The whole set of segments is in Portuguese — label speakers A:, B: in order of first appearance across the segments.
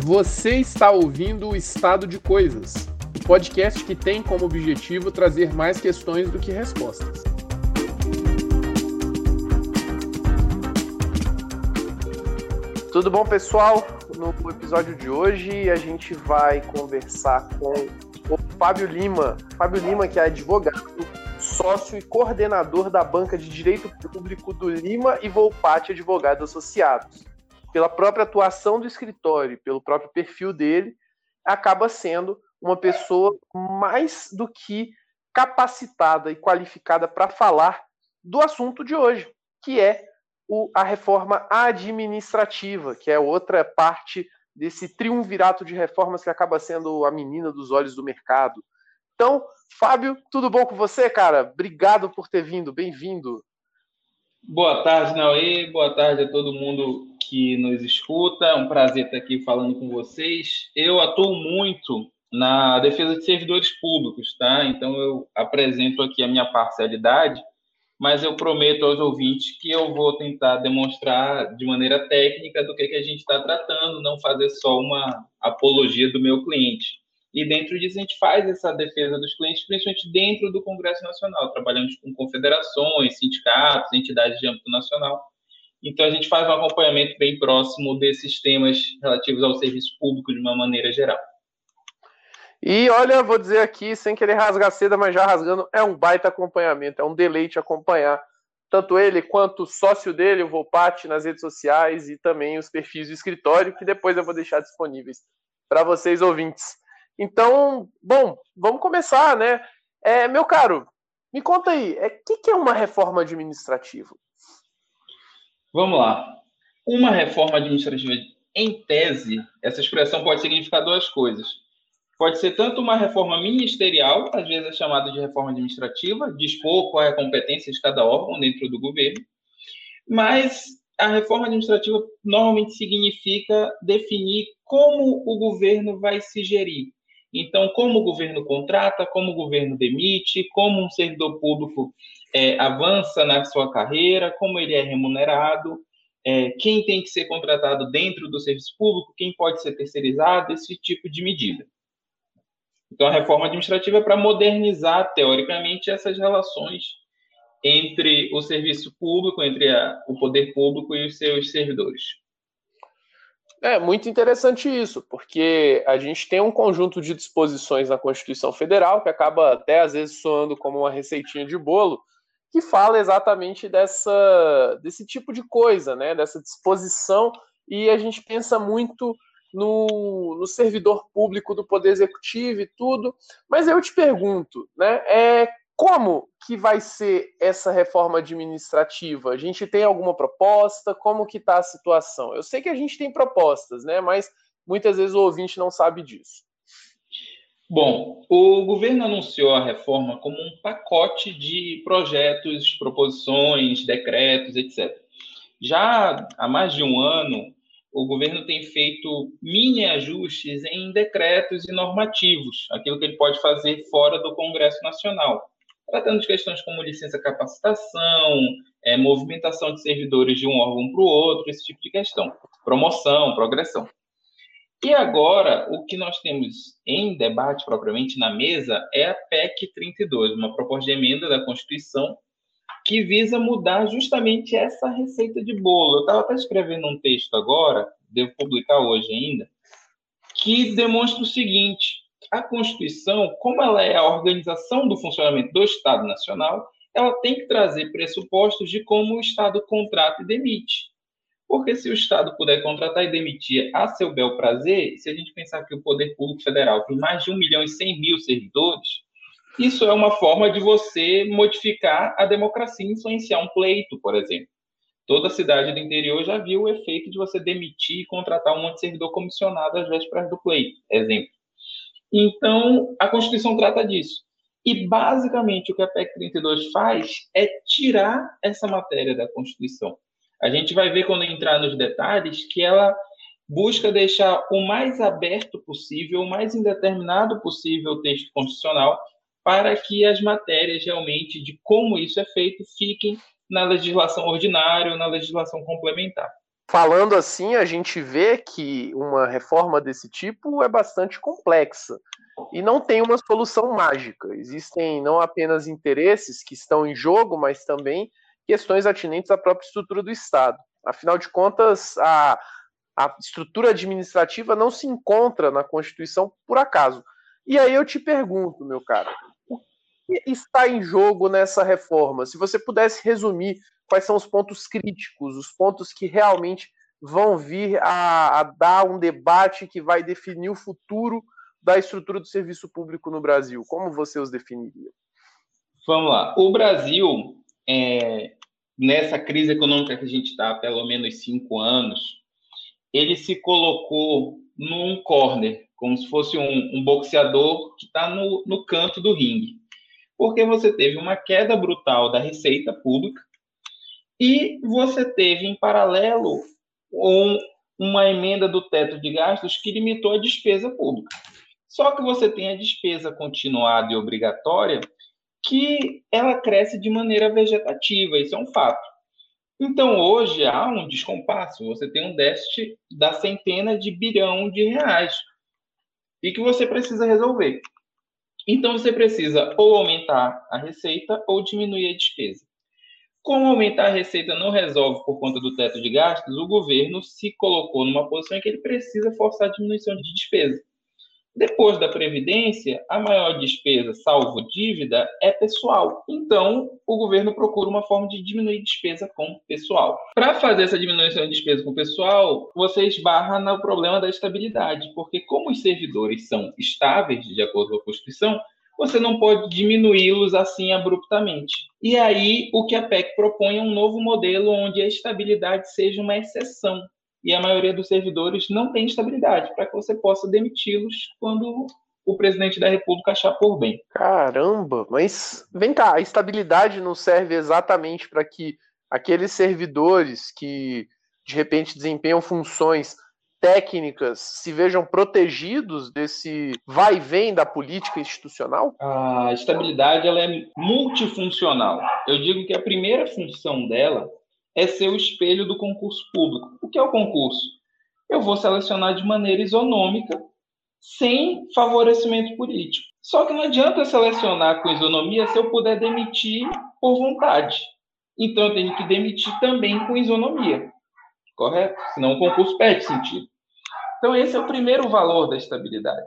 A: Você está ouvindo o Estado de Coisas, o podcast que tem como objetivo trazer mais questões do que respostas. Tudo bom, pessoal? No episódio de hoje a gente vai conversar com o Fábio Lima. Fábio Lima, que é advogado, sócio e coordenador da banca de Direito Público do Lima e Volpati Advogados Associados pela própria atuação do escritório, pelo próprio perfil dele, acaba sendo uma pessoa mais do que capacitada e qualificada para falar do assunto de hoje, que é o, a reforma administrativa, que é outra parte desse triunvirato de reformas que acaba sendo a menina dos olhos do mercado. Então, Fábio, tudo bom com você, cara? Obrigado por ter vindo, bem-vindo.
B: Boa tarde, Naue. Boa tarde a todo mundo que nos escuta. É um prazer estar aqui falando com vocês. Eu atuo muito na defesa de servidores públicos, tá? Então eu apresento aqui a minha parcialidade, mas eu prometo aos ouvintes que eu vou tentar demonstrar de maneira técnica do que, que a gente está tratando, não fazer só uma apologia do meu cliente. E dentro disso a gente faz essa defesa dos clientes, principalmente dentro do Congresso Nacional. Trabalhamos com confederações, sindicatos, entidades de âmbito nacional. Então a gente faz um acompanhamento bem próximo desses temas relativos ao serviço público de uma maneira geral.
A: E olha, vou dizer aqui, sem querer rasgar seda, mas já rasgando, é um baita acompanhamento, é um deleite acompanhar tanto ele quanto o sócio dele, o Volpati, nas redes sociais e também os perfis do escritório, que depois eu vou deixar disponíveis para vocês ouvintes. Então, bom, vamos começar, né? É, meu caro, me conta aí, o é, que, que é uma reforma administrativa?
B: Vamos lá. Uma reforma administrativa, em tese, essa expressão pode significar duas coisas. Pode ser tanto uma reforma ministerial, às vezes é chamada de reforma administrativa, dispor qual é a competência de cada órgão dentro do governo, mas a reforma administrativa normalmente significa definir como o governo vai se gerir. Então, como o governo contrata, como o governo demite, como um servidor público é, avança na sua carreira, como ele é remunerado, é, quem tem que ser contratado dentro do serviço público, quem pode ser terceirizado, esse tipo de medida. Então, a reforma administrativa é para modernizar, teoricamente, essas relações entre o serviço público, entre a, o poder público e os seus servidores.
A: É muito interessante isso, porque a gente tem um conjunto de disposições na Constituição Federal que acaba até às vezes soando como uma receitinha de bolo, que fala exatamente dessa, desse tipo de coisa, né? dessa disposição, e a gente pensa muito no, no servidor público do Poder Executivo e tudo. Mas eu te pergunto, né? É, como que vai ser essa reforma administrativa? A gente tem alguma proposta? Como que está a situação? Eu sei que a gente tem propostas, né? Mas muitas vezes o ouvinte não sabe disso.
B: Bom, o governo anunciou a reforma como um pacote de projetos, proposições, decretos, etc. Já há mais de um ano, o governo tem feito mini ajustes em decretos e normativos, aquilo que ele pode fazer fora do Congresso Nacional tratando de questões como licença capacitação, é, movimentação de servidores de um órgão para o outro, esse tipo de questão, promoção, progressão. E agora, o que nós temos em debate propriamente na mesa é a PEC 32, uma proposta de emenda da Constituição que visa mudar justamente essa receita de bolo. Eu estava até escrevendo um texto agora, devo publicar hoje ainda, que demonstra o seguinte: a Constituição, como ela é a organização do funcionamento do Estado Nacional, ela tem que trazer pressupostos de como o Estado contrata e demite. Porque se o Estado puder contratar e demitir a seu bel prazer, se a gente pensar que o Poder Público Federal tem mais de 1 milhão e 100 mil servidores, isso é uma forma de você modificar a democracia e influenciar um pleito, por exemplo. Toda cidade do interior já viu o efeito de você demitir e contratar um monte de servidor comissionado às vésperas do pleito, exemplo. Então, a Constituição trata disso. E, basicamente, o que a PEC 32 faz é tirar essa matéria da Constituição. A gente vai ver, quando entrar nos detalhes, que ela busca deixar o mais aberto possível, o mais indeterminado possível o texto constitucional, para que as matérias realmente de como isso é feito fiquem na legislação ordinária ou na legislação complementar.
A: falando assim, a gente vê que uma reforma desse tipo é bastante complexa e não tem uma solução mágica. Existem não apenas interesses que estão em jogo, mas também questões atinentes à própria estrutura do Estado. Afinal de contas, a, a estrutura administrativa não se encontra na Constituição por acaso. E aí eu te pergunto, meu cara, o que está em jogo nessa reforma? Se você pudesse resumir quais são os pontos críticos, os pontos que realmente vão vir a, a dar um debate que vai definir o futuro da estrutura do serviço público no Brasil, como você os definiria?
B: Vamos lá. O Brasil, é, nessa crise econômica que a gente está há pelo menos cinco anos, ele se colocou num corner, como se fosse um, um boxeador que está no, no canto do ringue. Porque você teve uma queda brutal da receita pública e você teve, em paralelo, um, uma emenda do teto de gastos que limitou a despesa pública. Só que você tem a despesa continuada e obrigatória, que ela cresce de maneira vegetativa, isso é um fato. Então, hoje há um descompasso, você tem um déficit da centena de bilhão de reais e que você precisa resolver. Então, você precisa ou aumentar a receita ou diminuir a despesa. Como aumentar a receita não resolve por conta do teto de gastos, o governo se colocou numa posição em que ele precisa forçar a diminuição de despesa. Depois da Previdência, a maior despesa, salvo dívida, é pessoal. Então, o governo procura uma forma de diminuir despesa com pessoal. Para fazer essa diminuição de despesa com pessoal, você esbarra no problema da estabilidade, porque como os servidores são estáveis, de acordo com a Constituição, você não pode diminuí-los assim abruptamente. E aí, o que a PEC propõe é um novo modelo onde a estabilidade seja uma exceção e a maioria dos servidores não tem estabilidade, para que você possa demiti-los quando o presidente da República achar por bem.
A: Caramba, mas vem cá, a estabilidade não serve exatamente para que aqueles servidores que de repente desempenham funções técnicas se vejam protegidos desse vai e vem da política institucional?
B: A estabilidade ela é multifuncional. Eu digo que a primeira função dela é ser o espelho do concurso público. O que é o concurso? Eu vou selecionar de maneira isonômica, sem favorecimento político. Só que não adianta selecionar com isonomia se eu puder demitir por vontade. Então eu tenho que demitir também com isonomia. Correto? Senão o concurso perde sentido. Então esse é o primeiro valor da estabilidade.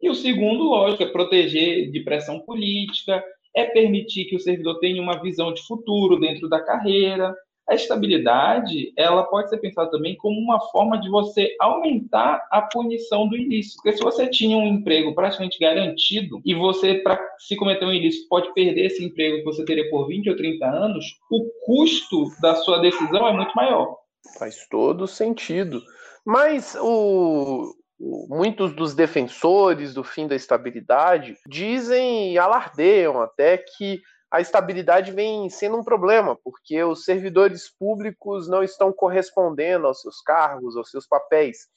B: E o segundo, lógico, é proteger de pressão política, é permitir que o servidor tenha uma visão de futuro dentro da carreira, a estabilidade, ela pode ser pensada também como uma forma de você aumentar a punição do ilícito. Porque se você tinha um emprego praticamente garantido e você, para se cometer um ilícito, pode perder esse emprego que você teria por 20 ou 30 anos, o custo da sua decisão é muito maior.
A: Faz todo sentido. Mas o, muitos dos defensores do fim da estabilidade dizem e alardeiam até que a estabilidade vem sendo um problema, porque os servidores públicos não estão correspondendo aos seus cargos, aos seus papéis.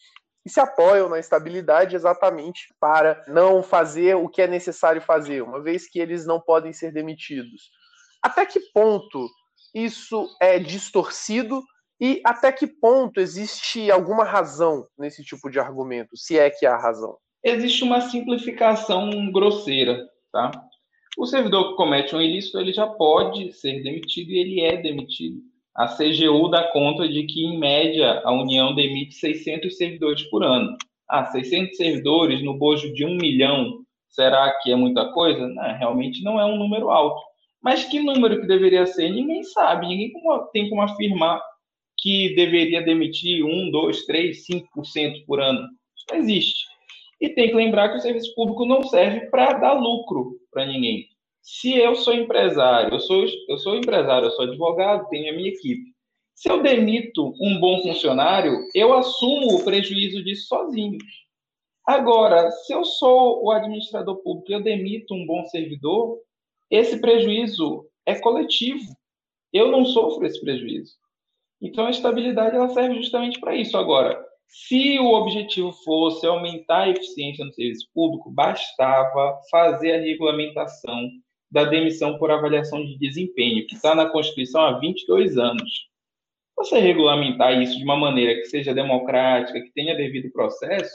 A: E se apoiam na estabilidade exatamente para não fazer o que é necessário fazer, uma vez que eles não podem ser demitidos. Até que ponto isso é distorcido e até que ponto existe alguma razão nesse tipo de argumento, se é que há razão?
B: Existe uma simplificação grosseira, tá? O servidor que comete um ilícito, ele já pode ser demitido e ele é demitido. A CGU dá conta de que, em média, a União demite 600 servidores por ano. Ah, 600 servidores no bojo de um milhão, será que é muita coisa? Não, realmente não é um número alto. Mas que número que deveria ser? Ninguém sabe, ninguém tem como afirmar que deveria demitir 1, 2, 3, 5% por ano. Isso não existe. E tem que lembrar que o serviço público não serve para dar lucro para ninguém. Se eu sou empresário, eu sou, eu sou empresário, eu sou advogado, tenho a minha equipe. Se eu demito um bom funcionário, eu assumo o prejuízo disso sozinho. Agora, se eu sou o administrador público e eu demito um bom servidor, esse prejuízo é coletivo. Eu não sofro esse prejuízo. Então, a estabilidade ela serve justamente para isso. Agora, se o objetivo fosse aumentar a eficiência no serviço público, bastava fazer a regulamentação da demissão por avaliação de desempenho, que está na Constituição há 22 anos. você regulamentar isso de uma maneira que seja democrática, que tenha devido processo,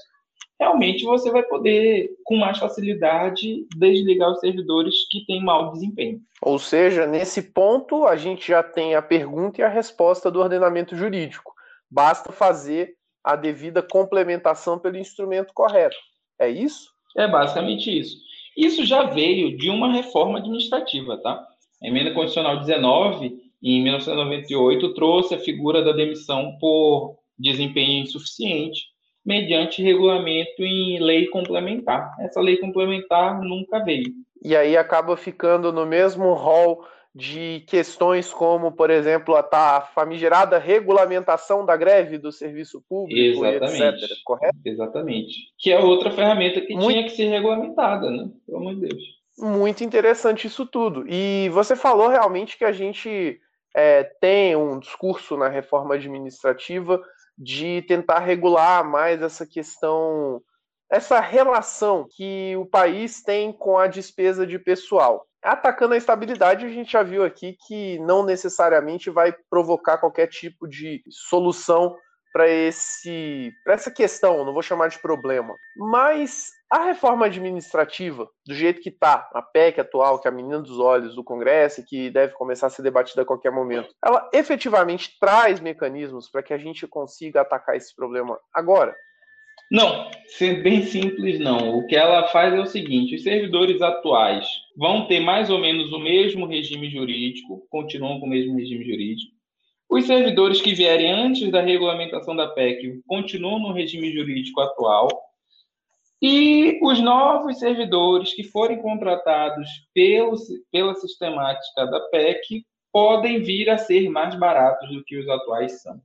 B: realmente você vai poder, com mais facilidade, desligar os servidores que têm mau desempenho.
A: Ou seja, nesse ponto, a gente já tem a pergunta e a resposta do ordenamento jurídico. Basta fazer a devida complementação pelo instrumento correto. É isso?
B: É basicamente isso. Isso já veio de uma reforma administrativa, tá? A emenda constitucional 19, em 1998, trouxe a figura da demissão por desempenho insuficiente mediante regulamento em lei complementar. Essa lei complementar nunca veio.
A: E aí acaba ficando no mesmo rol de questões como, por exemplo, a, a famigerada regulamentação da greve do serviço público,
B: Exatamente. etc. Correto? Exatamente. Que é outra ferramenta que Muito... tinha que ser regulamentada, né? Pelo amor de Deus.
A: Muito interessante isso tudo. E você falou realmente que a gente é, tem um discurso na reforma administrativa de tentar regular mais essa questão, essa relação que o país tem com a despesa de pessoal. Atacando a estabilidade, a gente já viu aqui que não necessariamente vai provocar qualquer tipo de solução para esse para essa questão, não vou chamar de problema. Mas a reforma administrativa, do jeito que está, a PEC atual, que é a menina dos olhos do Congresso, que deve começar a ser debatida a qualquer momento, ela efetivamente traz mecanismos para que a gente consiga atacar esse problema agora?
B: Não, sendo bem simples, não. O que ela faz é o seguinte: os servidores atuais vão ter mais ou menos o mesmo regime jurídico, continuam com o mesmo regime jurídico. Os servidores que vierem antes da regulamentação da PEC continuam no regime jurídico atual e os novos servidores que forem contratados pelo, pela sistemática da PEC podem vir a ser mais baratos do que os atuais são.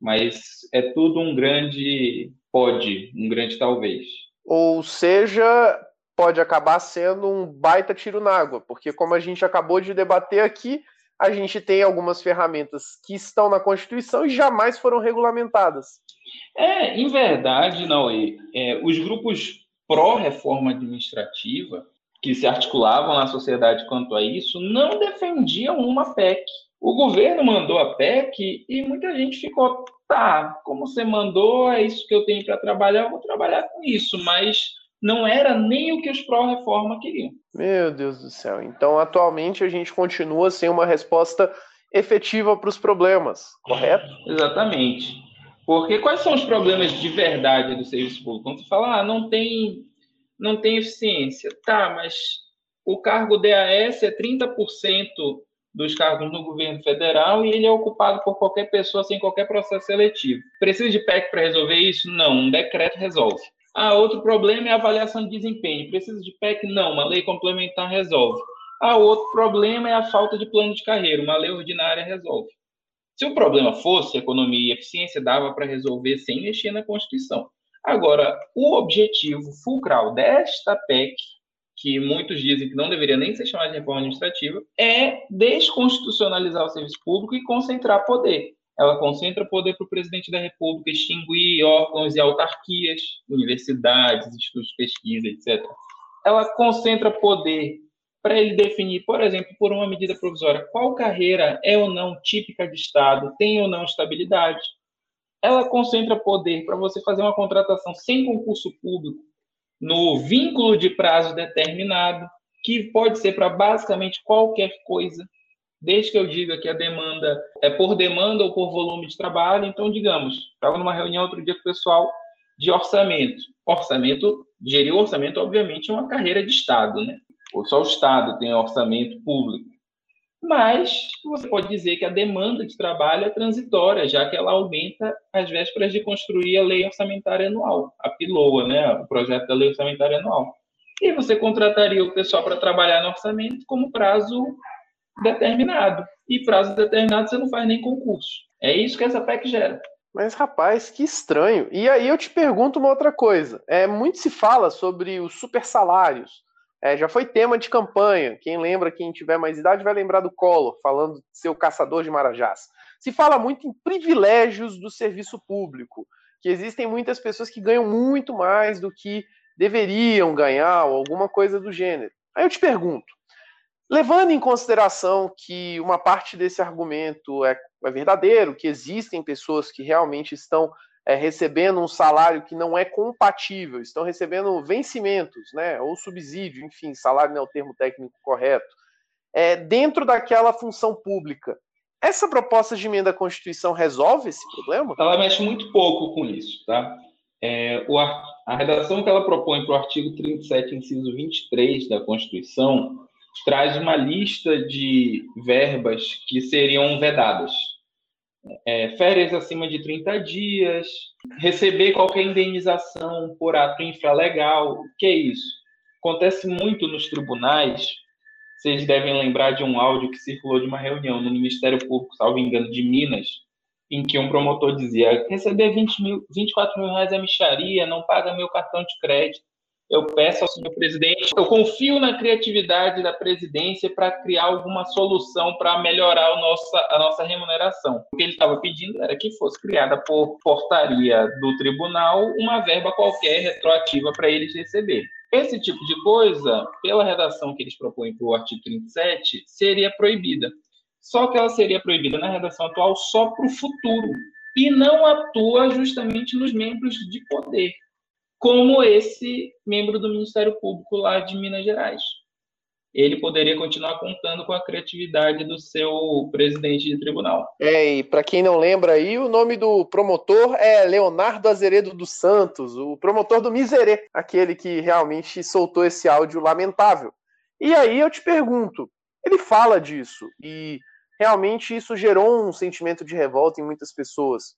B: Mas é tudo um grande pode, um grande talvez.
A: Ou seja, pode acabar sendo um baita tiro na água, porque como a gente acabou de debater aqui, a gente tem algumas ferramentas que estão na Constituição e jamais foram regulamentadas.
B: É, em verdade, não. É, os grupos pró-reforma administrativa que se articulavam na sociedade quanto a isso não defendiam uma PEC. O governo mandou a PEC e muita gente ficou, tá, como você mandou, é isso que eu tenho para trabalhar, eu vou trabalhar com isso, mas não era nem o que os pró-reforma queriam.
A: Meu Deus do céu. Então, atualmente, a gente continua sem uma resposta efetiva para os problemas, correto?
B: Exatamente. Porque quais são os problemas de verdade do serviço público? Quando você fala, ah, não tem, não tem eficiência. Tá, mas o cargo DAS é 30% dos cargos no governo federal e ele é ocupado por qualquer pessoa sem qualquer processo seletivo. Precisa de PEC para resolver isso? Não, um decreto resolve. Ah, outro problema é a avaliação de desempenho. Precisa de PEC? Não, uma lei complementar resolve. Ah, outro problema é a falta de plano de carreira. Uma lei ordinária resolve. Se o problema fosse economia e eficiência, dava para resolver sem mexer na Constituição. Agora, o objetivo fulcral desta PEC, que muitos dizem que não deveria nem ser chamada de reforma administrativa, é desconstitucionalizar o serviço público e concentrar poder. Ela concentra poder para o presidente da República extinguir órgãos e autarquias, universidades, institutos de pesquisa, etc. Ela concentra poder para ele definir, por exemplo, por uma medida provisória, qual carreira é ou não típica de Estado, tem ou não estabilidade. Ela concentra poder para você fazer uma contratação sem concurso público, no vínculo de prazo determinado, que pode ser para basicamente qualquer coisa, desde que eu diga que a demanda é por demanda ou por volume de trabalho. Então, digamos, estava numa reunião outro dia com o pessoal de orçamento. Orçamento, gerir orçamento, obviamente, é uma carreira de Estado, né? só o Estado tem orçamento público. Mas você pode dizer que a demanda de trabalho é transitória, já que ela aumenta às vésperas de construir a lei orçamentária anual, a PILOA, né, o projeto da lei orçamentária anual. E você contrataria o pessoal para trabalhar no orçamento como prazo determinado. E prazo determinado você não faz nem concurso. É isso que essa PEC gera.
A: Mas, rapaz, que estranho. E aí eu te pergunto uma outra coisa. É, muito se fala sobre os super salários, é, já foi tema de campanha. Quem lembra, quem tiver mais idade, vai lembrar do Collor, falando de ser o caçador de marajás. Se fala muito em privilégios do serviço público, que existem muitas pessoas que ganham muito mais do que deveriam ganhar, ou alguma coisa do gênero. Aí eu te pergunto: levando em consideração que uma parte desse argumento é, é verdadeiro, que existem pessoas que realmente estão é, recebendo um salário que não é compatível, estão recebendo vencimentos, né, ou subsídio, enfim, salário não é o termo técnico correto, é, dentro daquela função pública. Essa proposta de emenda à Constituição resolve esse problema?
B: Ela mexe muito pouco com isso, tá? É, o, a redação que ela propõe para o artigo 37, inciso 23 da Constituição, traz uma lista de verbas que seriam vedadas é, férias acima de 30 dias, receber qualquer indenização por ato infralegal. O que é isso? Acontece muito nos tribunais. Vocês devem lembrar de um áudio que circulou de uma reunião no Ministério Público, salvo engano, de Minas, em que um promotor dizia: receber 20 mil, 24 mil reais é micharia, não paga meu cartão de crédito eu peço ao senhor presidente, eu confio na criatividade da presidência para criar alguma solução para melhorar a nossa, a nossa remuneração. O que ele estava pedindo era que fosse criada por portaria do tribunal uma verba qualquer retroativa para eles receberem. Esse tipo de coisa, pela redação que eles propõem para o artigo 37, seria proibida. Só que ela seria proibida na redação atual só para o futuro e não atua justamente nos membros de poder como esse membro do Ministério Público lá de Minas Gerais. Ele poderia continuar contando com a criatividade do seu presidente de tribunal.
A: É, e para quem não lembra aí, o nome do promotor é Leonardo Azeredo dos Santos, o promotor do Miserê, aquele que realmente soltou esse áudio lamentável. E aí eu te pergunto, ele fala disso e realmente isso gerou um sentimento de revolta em muitas pessoas.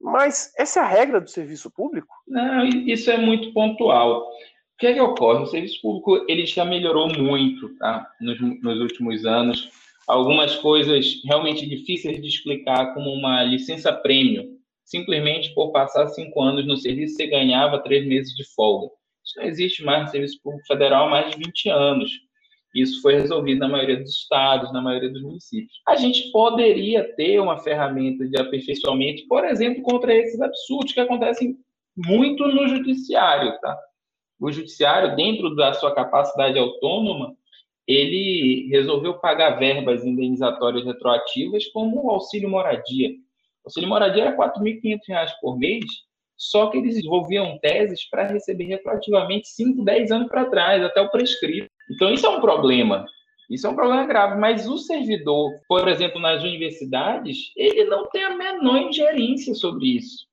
A: Mas essa é a regra do serviço público?
B: Não, isso é muito pontual. O que é que ocorre? O serviço público ele já melhorou muito tá? nos, nos últimos anos. Algumas coisas realmente difíceis de explicar, como uma licença prêmio. Simplesmente por passar cinco anos no serviço, você ganhava três meses de folga. Isso não existe mais no Serviço Público Federal há mais de 20 anos. Isso foi resolvido na maioria dos estados, na maioria dos municípios. A gente poderia ter uma ferramenta de aperfeiçoamento, por exemplo, contra esses absurdos que acontecem muito no judiciário, tá? O judiciário, dentro da sua capacidade autônoma, ele resolveu pagar verbas indenizatórias retroativas como o auxílio moradia. O auxílio moradia era R$ 4.500 por mês, só que eles desenvolviam teses para receber retroativamente 5, 10 anos para trás, até o prescrito. Então, isso é um problema. Isso é um problema grave, mas o servidor, por exemplo, nas universidades, ele não tem a menor ingerência sobre isso.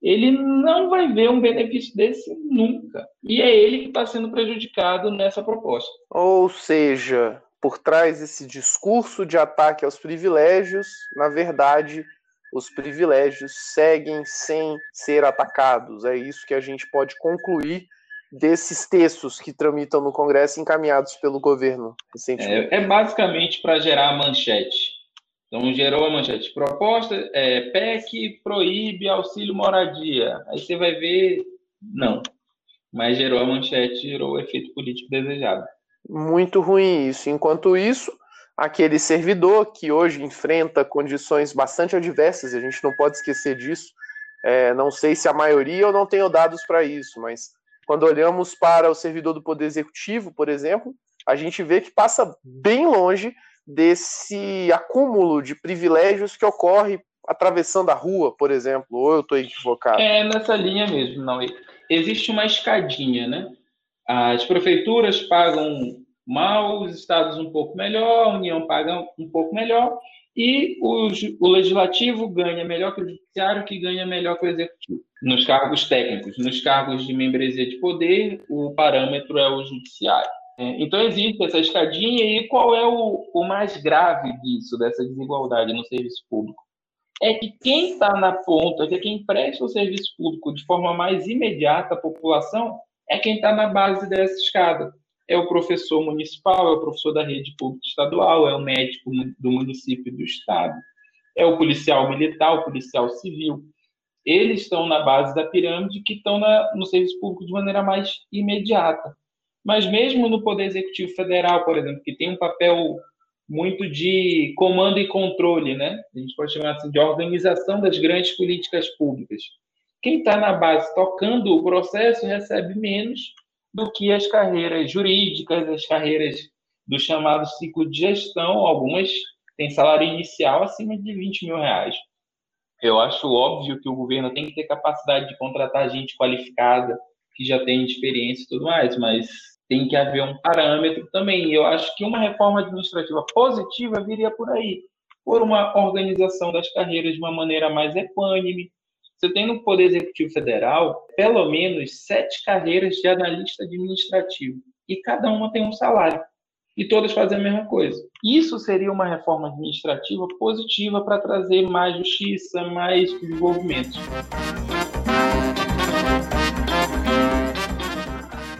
B: Ele não vai ver um benefício desse nunca. E é ele que está sendo prejudicado nessa proposta.
A: Ou seja, por trás desse discurso de ataque aos privilégios, na verdade, os privilégios seguem sem ser atacados. É isso que a gente pode concluir desses textos que tramitam no Congresso encaminhados pelo governo
B: recentemente? É, é basicamente para gerar a manchete. Então, gerou a manchete. Proposta, é, PEC proíbe auxílio moradia. Aí você vai ver, não. Mas gerou a manchete, gerou o efeito político desejado.
A: Muito ruim isso. Enquanto isso, aquele servidor que hoje enfrenta condições bastante adversas, a gente não pode esquecer disso. É, não sei se a maioria ou não tenho dados para isso, mas quando olhamos para o servidor do Poder Executivo, por exemplo, a gente vê que passa bem longe desse acúmulo de privilégios que ocorre atravessando a rua, por exemplo, ou eu estou equivocado?
B: É nessa linha mesmo, não. Existe uma escadinha, né? As prefeituras pagam mal, os estados um pouco melhor, a União paga um pouco melhor, e o, o legislativo ganha melhor que o judiciário, que ganha melhor que o executivo. Nos cargos técnicos, nos cargos de membresia de poder, o parâmetro é o judiciário. É, então existe essa escadinha e qual é o, o mais grave disso, dessa desigualdade no serviço público? É que quem está na ponta, que é quem presta o serviço público de forma mais imediata à população, é quem está na base dessa escada é o professor municipal, é o professor da rede pública estadual, é o médico do município e do estado, é o policial militar, o policial civil. Eles estão na base da pirâmide que estão na, no serviço público de maneira mais imediata. Mas mesmo no Poder Executivo Federal, por exemplo, que tem um papel muito de comando e controle, né? A gente pode chamar assim de organização das grandes políticas públicas. Quem está na base tocando o processo recebe menos do que as carreiras jurídicas, as carreiras do chamado ciclo de gestão, algumas têm salário inicial acima de 20 mil reais. Eu acho óbvio que o governo tem que ter capacidade de contratar gente qualificada, que já tem experiência e tudo mais, mas tem que haver um parâmetro também. Eu acho que uma reforma administrativa positiva viria por aí, por uma organização das carreiras de uma maneira mais equânime. Você tem no Poder Executivo Federal pelo menos sete carreiras de analista administrativo e cada uma tem um salário e todas fazem a mesma coisa. Isso seria uma reforma administrativa positiva para trazer mais justiça, mais desenvolvimento.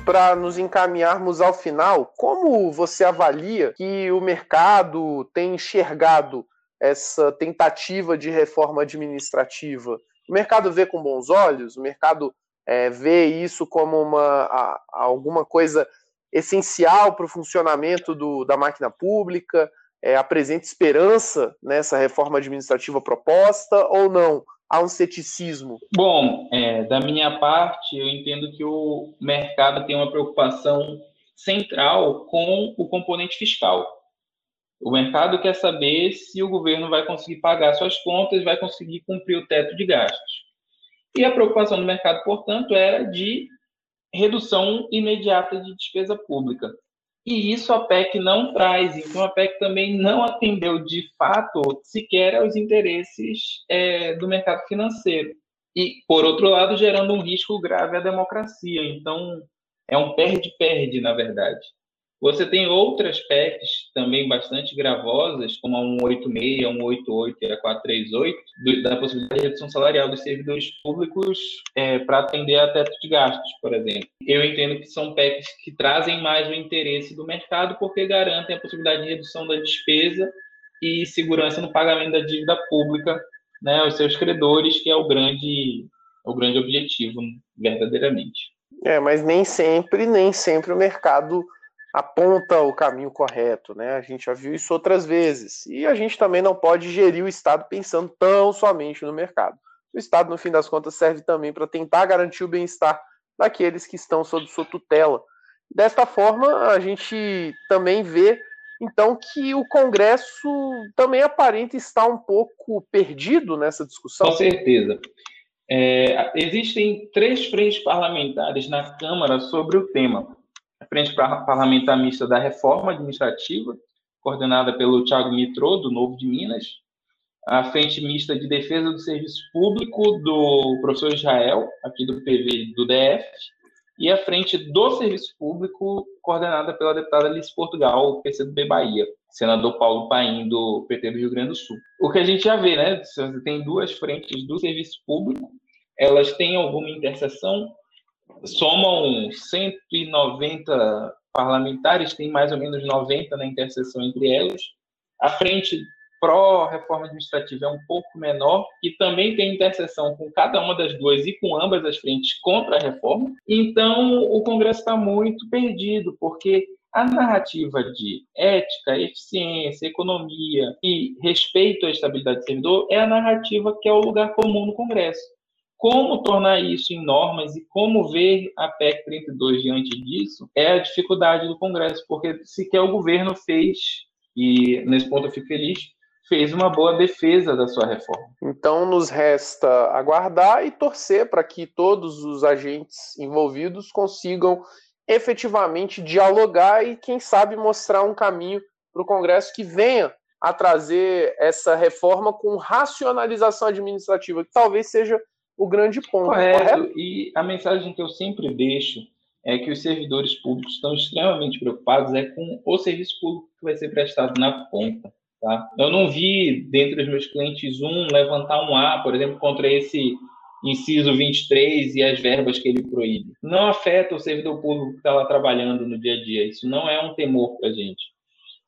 A: para nos encaminharmos ao final, como você avalia que o mercado tem enxergado essa tentativa de reforma administrativa? O mercado vê com bons olhos? O mercado é, vê isso como uma, a, alguma coisa essencial para o funcionamento do, da máquina pública? É, apresenta esperança nessa reforma administrativa proposta ou não? há um ceticismo?
B: Bom, é, da minha parte, eu entendo que o mercado tem uma preocupação central com o componente fiscal. O mercado quer saber se o governo vai conseguir pagar suas contas, vai conseguir cumprir o teto de gastos. E a preocupação do mercado, portanto, era de redução imediata de despesa pública. E isso a PEC não traz. Então, a PEC também não atendeu de fato sequer aos interesses é, do mercado financeiro. E, por outro lado, gerando um risco grave à democracia. Então, é um perde-perde, na verdade. Você tem outras PECs também bastante gravosas, como a 186, a 188 e a 438, da possibilidade de redução salarial dos servidores públicos é, para atender a teto de gastos, por exemplo. Eu entendo que são PECs que trazem mais o interesse do mercado porque garantem a possibilidade de redução da despesa e segurança no pagamento da dívida pública né, aos seus credores, que é o grande, o grande objetivo, verdadeiramente.
A: É, mas nem sempre, nem sempre o mercado aponta o caminho correto, né? A gente já viu isso outras vezes. E a gente também não pode gerir o Estado pensando tão somente no mercado. O Estado, no fim das contas, serve também para tentar garantir o bem-estar daqueles que estão sob sua tutela. Desta forma, a gente também vê, então, que o Congresso também aparenta estar um pouco perdido nessa discussão.
B: Com certeza. É, existem três frentes parlamentares na Câmara sobre o tema Frente Parlamentar Mista da Reforma Administrativa, coordenada pelo Tiago Mitrô, do Novo de Minas, a Frente Mista de Defesa do Serviço Público, do professor Israel, aqui do PV do DF, e a Frente do Serviço Público, coordenada pela deputada Alice Portugal, PCdoB Bahia, senador Paulo Paim, do PT do Rio Grande do Sul. O que a gente já vê, né? Você tem duas frentes do serviço público, elas têm alguma interseção, somam 190 parlamentares, tem mais ou menos 90 na interseção entre elas. A frente pró-reforma administrativa é um pouco menor e também tem interseção com cada uma das duas e com ambas as frentes contra a reforma. Então, o Congresso está muito perdido, porque a narrativa de ética, eficiência, economia e respeito à estabilidade do servidor é a narrativa que é o lugar comum no Congresso. Como tornar isso em normas e como ver a PEC 32 diante disso é a dificuldade do Congresso, porque sequer o governo fez, e nesse ponto eu fico feliz, fez uma boa defesa da sua reforma.
A: Então nos resta aguardar e torcer para que todos os agentes envolvidos consigam efetivamente dialogar e, quem sabe, mostrar um caminho para o Congresso que venha a trazer essa reforma com racionalização administrativa, que talvez seja o grande ponto.
B: Correto. correto. E a mensagem que eu sempre deixo é que os servidores públicos estão extremamente preocupados é com o serviço público que vai ser prestado na ponta. Tá? Eu não vi, dentre os meus clientes, um levantar um A, por exemplo, contra esse inciso 23 e as verbas que ele proíbe. Não afeta o servidor público que está lá trabalhando no dia a dia. Isso não é um temor para a gente.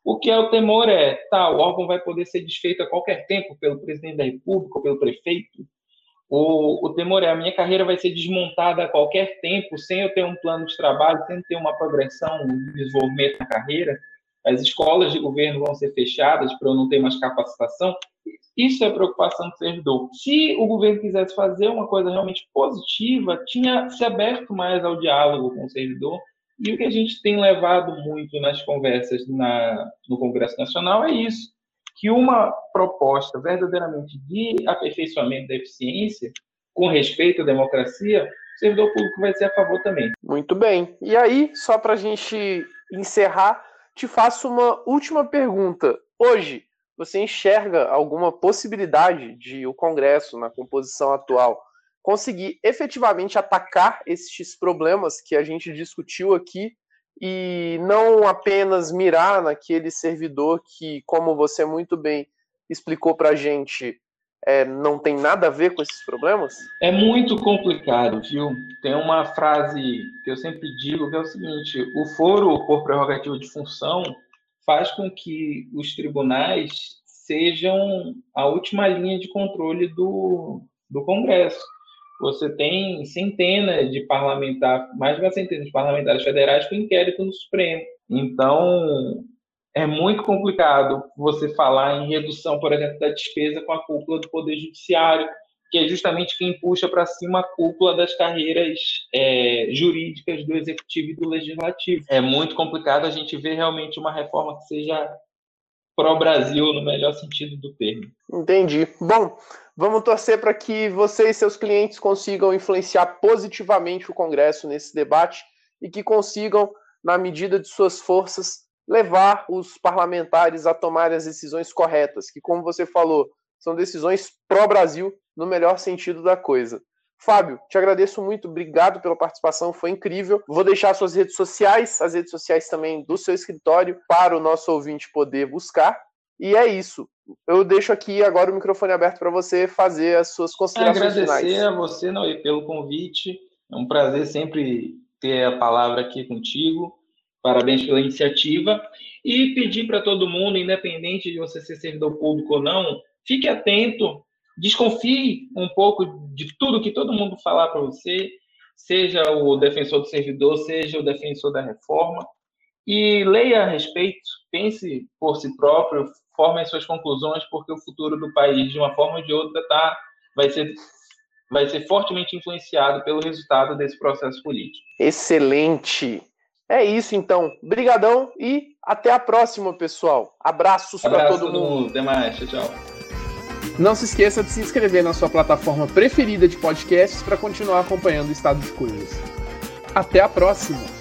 B: O que é o temor é, tá, o órgão vai poder ser desfeito a qualquer tempo pelo presidente da República ou pelo prefeito, o, o temor é a minha carreira vai ser desmontada a qualquer tempo, sem eu ter um plano de trabalho, sem ter uma progressão, um desenvolvimento na carreira. As escolas de governo vão ser fechadas para eu não ter mais capacitação. Isso é preocupação do servidor. Se o governo quisesse fazer uma coisa realmente positiva, tinha se aberto mais ao diálogo com o servidor E o que a gente tem levado muito nas conversas na, no Congresso Nacional é isso, que uma proposta verdadeiramente de aperfeiçoamento da eficiência, com respeito à democracia, o servidor público vai ser a favor também.
A: Muito bem. E aí, só para a gente encerrar, te faço uma última pergunta. Hoje, você enxerga alguma possibilidade de o Congresso, na composição atual, conseguir efetivamente atacar esses problemas que a gente discutiu aqui e não apenas mirar naquele servidor que, como você muito bem explicou para a gente, é, não tem nada a ver com esses problemas?
B: É muito complicado, viu? Tem uma frase que eu sempre digo que é o seguinte: o foro por prerrogativa de função faz com que os tribunais sejam a última linha de controle do, do Congresso. Você tem centenas de parlamentares, mais de uma centena de parlamentares federais com inquérito no Supremo. Então, é muito complicado você falar em redução, por exemplo, da despesa com a cúpula do Poder Judiciário, que é justamente quem puxa para cima a cúpula das carreiras é, jurídicas do Executivo e do Legislativo. É muito complicado a gente ver realmente uma reforma que seja pró-Brasil no melhor sentido do termo.
A: Entendi. Bom, vamos torcer para que você e seus clientes consigam influenciar positivamente o Congresso nesse debate e que consigam, na medida de suas forças, levar os parlamentares a tomar as decisões corretas, que, como você falou, são decisões pró-Brasil no melhor sentido da coisa. Fábio, te agradeço muito, obrigado pela participação, foi incrível. Vou deixar suas redes sociais, as redes sociais também do seu escritório, para o nosso ouvinte poder buscar. E é isso. Eu deixo aqui agora o microfone aberto para você fazer as suas considerações
B: Agradecer
A: finais.
B: a você, Noé, pelo convite. É um prazer sempre ter a palavra aqui contigo. Parabéns pela iniciativa. E pedir para todo mundo, independente de você ser servidor público ou não, fique atento desconfie um pouco de tudo que todo mundo falar para você, seja o defensor do servidor, seja o defensor da reforma, e leia a respeito, pense por si próprio, forme as suas conclusões, porque o futuro do país, de uma forma ou de outra, tá, vai, ser, vai ser fortemente influenciado pelo resultado desse processo político.
A: Excelente! É isso então. Brigadão e até a próxima, pessoal. Abraços
B: Abraço
A: para todo,
B: mundo. Até mais. Tchau, tchau.
A: Não se esqueça de se inscrever na sua plataforma preferida de podcasts para continuar acompanhando o estado de coisas. Até a próxima!